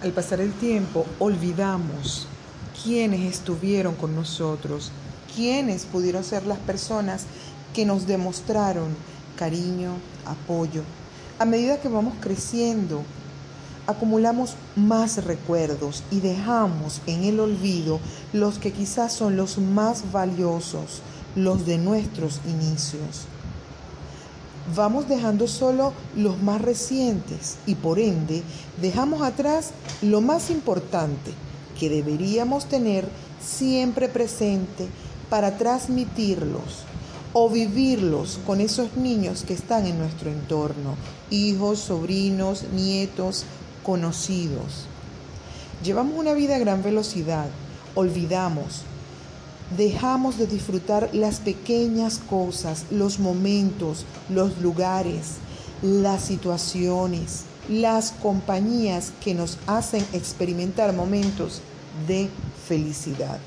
Al pasar el tiempo, olvidamos quiénes estuvieron con nosotros, quiénes pudieron ser las personas que nos demostraron cariño, apoyo. A medida que vamos creciendo, acumulamos más recuerdos y dejamos en el olvido los que quizás son los más valiosos, los de nuestros inicios. Vamos dejando solo los más recientes y por ende dejamos atrás lo más importante que deberíamos tener siempre presente para transmitirlos o vivirlos con esos niños que están en nuestro entorno, hijos, sobrinos, nietos, conocidos. Llevamos una vida a gran velocidad, olvidamos, dejamos de disfrutar las pequeñas cosas, los momentos, los lugares, las situaciones, las compañías que nos hacen experimentar momentos de felicidad.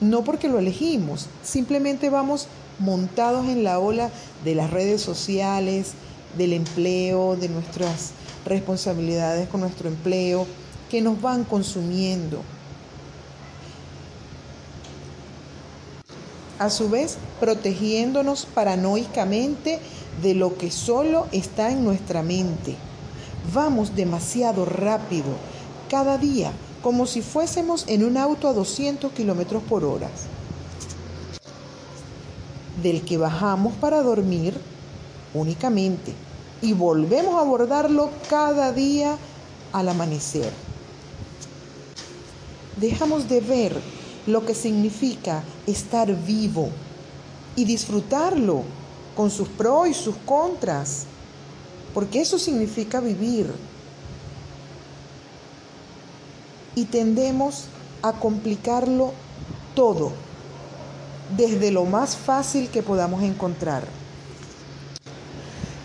No porque lo elegimos, simplemente vamos montados en la ola de las redes sociales, del empleo, de nuestras responsabilidades con nuestro empleo que nos van consumiendo. A su vez, protegiéndonos paranoicamente de lo que solo está en nuestra mente. Vamos demasiado rápido, cada día, como si fuésemos en un auto a 200 kilómetros por hora, del que bajamos para dormir únicamente y volvemos a abordarlo cada día al amanecer. Dejamos de ver lo que significa estar vivo y disfrutarlo con sus pros y sus contras, porque eso significa vivir. Y tendemos a complicarlo todo, desde lo más fácil que podamos encontrar.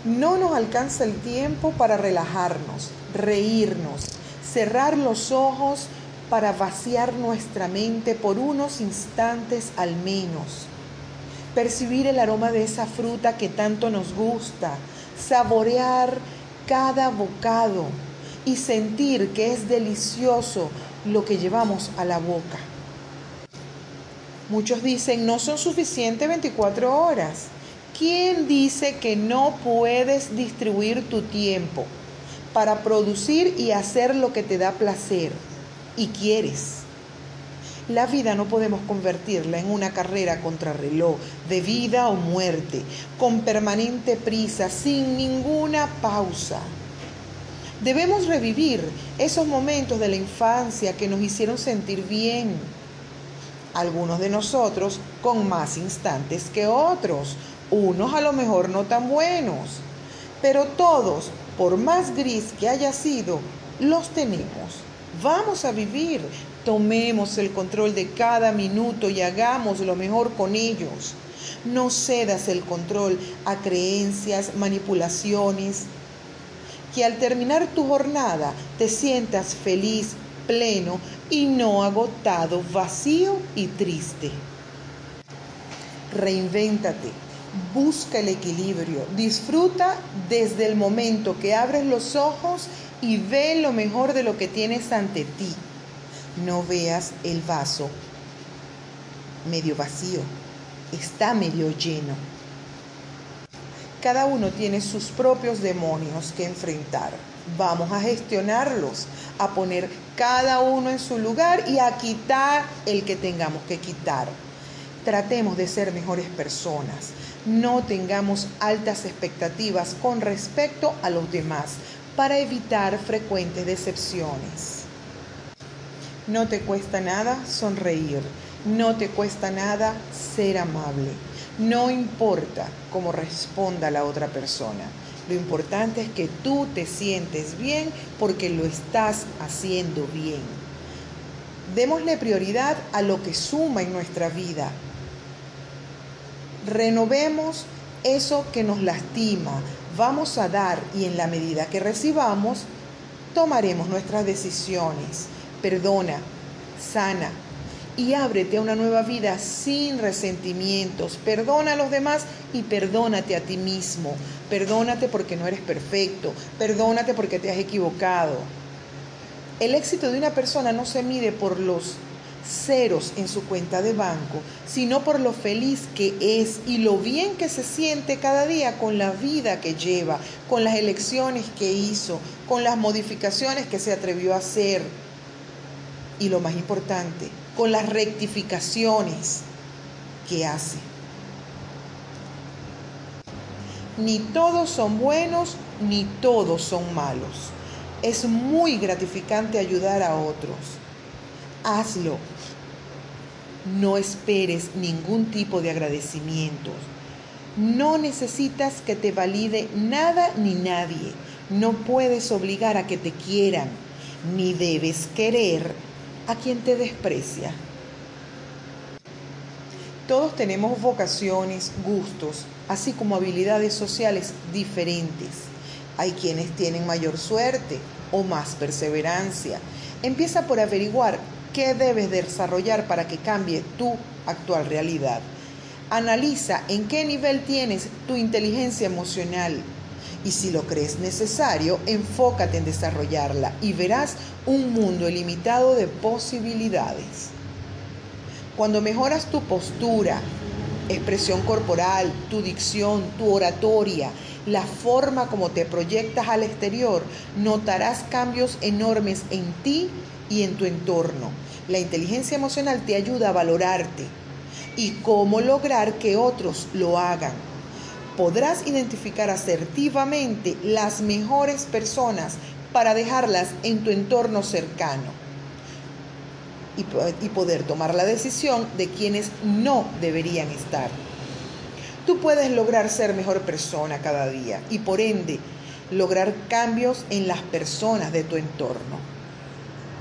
No nos alcanza el tiempo para relajarnos, reírnos, cerrar los ojos para vaciar nuestra mente por unos instantes al menos. Percibir el aroma de esa fruta que tanto nos gusta, saborear cada bocado y sentir que es delicioso lo que llevamos a la boca. Muchos dicen, no son suficientes 24 horas. ¿Quién dice que no puedes distribuir tu tiempo para producir y hacer lo que te da placer y quieres? La vida no podemos convertirla en una carrera contrarreloj de vida o muerte, con permanente prisa, sin ninguna pausa. Debemos revivir esos momentos de la infancia que nos hicieron sentir bien. Algunos de nosotros con más instantes que otros, unos a lo mejor no tan buenos, pero todos, por más gris que haya sido, los tenemos. Vamos a vivir, tomemos el control de cada minuto y hagamos lo mejor con ellos. No cedas el control a creencias, manipulaciones, que al terminar tu jornada te sientas feliz, pleno y no agotado, vacío y triste. Reinvéntate busca el equilibrio, disfruta desde el momento que abres los ojos y ve lo mejor de lo que tienes ante ti. No veas el vaso medio vacío, está medio lleno. Cada uno tiene sus propios demonios que enfrentar. Vamos a gestionarlos, a poner cada uno en su lugar y a quitar el que tengamos que quitar. Tratemos de ser mejores personas no tengamos altas expectativas con respecto a los demás para evitar frecuentes decepciones. No te cuesta nada sonreír, no te cuesta nada ser amable, no importa cómo responda la otra persona. Lo importante es que tú te sientes bien porque lo estás haciendo bien. Démosle prioridad a lo que suma en nuestra vida, renovemos eso que nos lastima, vamos a dar y en la medida que recibamos, tomaremos nuestras decisiones. Perdona, sana y ábrete a una nueva vida sin resentimientos. Perdona a los demás y perdónate a ti mismo. Perdónate porque no eres perfecto. Perdónate porque te has equivocado. El éxito de una persona no se mide por los ceros en su cuenta de banco, sino por lo feliz que es y lo bien que se siente cada día con la vida que lleva, con las elecciones que hizo, con las modificaciones que se atrevió a hacer y lo más importante, con las rectificaciones que hace. Ni todos son buenos, ni todos son malos. Es muy gratificante ayudar a otros hazlo. No esperes ningún tipo de agradecimiento. No necesitas que te valide nada ni nadie. No puedes obligar a que te quieran, ni debes querer a quien te desprecia. Todos tenemos vocaciones, gustos, así como habilidades sociales diferentes. Hay quienes tienen mayor suerte o más perseverancia. Empieza por averiguar ¿Qué debes desarrollar para que cambie tu actual realidad? Analiza en qué nivel tienes tu inteligencia emocional y si lo crees necesario, enfócate en desarrollarla y verás un mundo ilimitado de posibilidades. Cuando mejoras tu postura, expresión corporal, tu dicción, tu oratoria, la forma como te proyectas al exterior, notarás cambios enormes en ti y en tu entorno. La inteligencia emocional te ayuda a valorarte y cómo lograr que otros lo hagan. Podrás identificar asertivamente las mejores personas para dejarlas en tu entorno cercano y, poder tomar la decisión de quienes no deberían estar. Tú puedes lograr ser mejor persona cada día y por ende lograr cambios en las personas de tu entorno.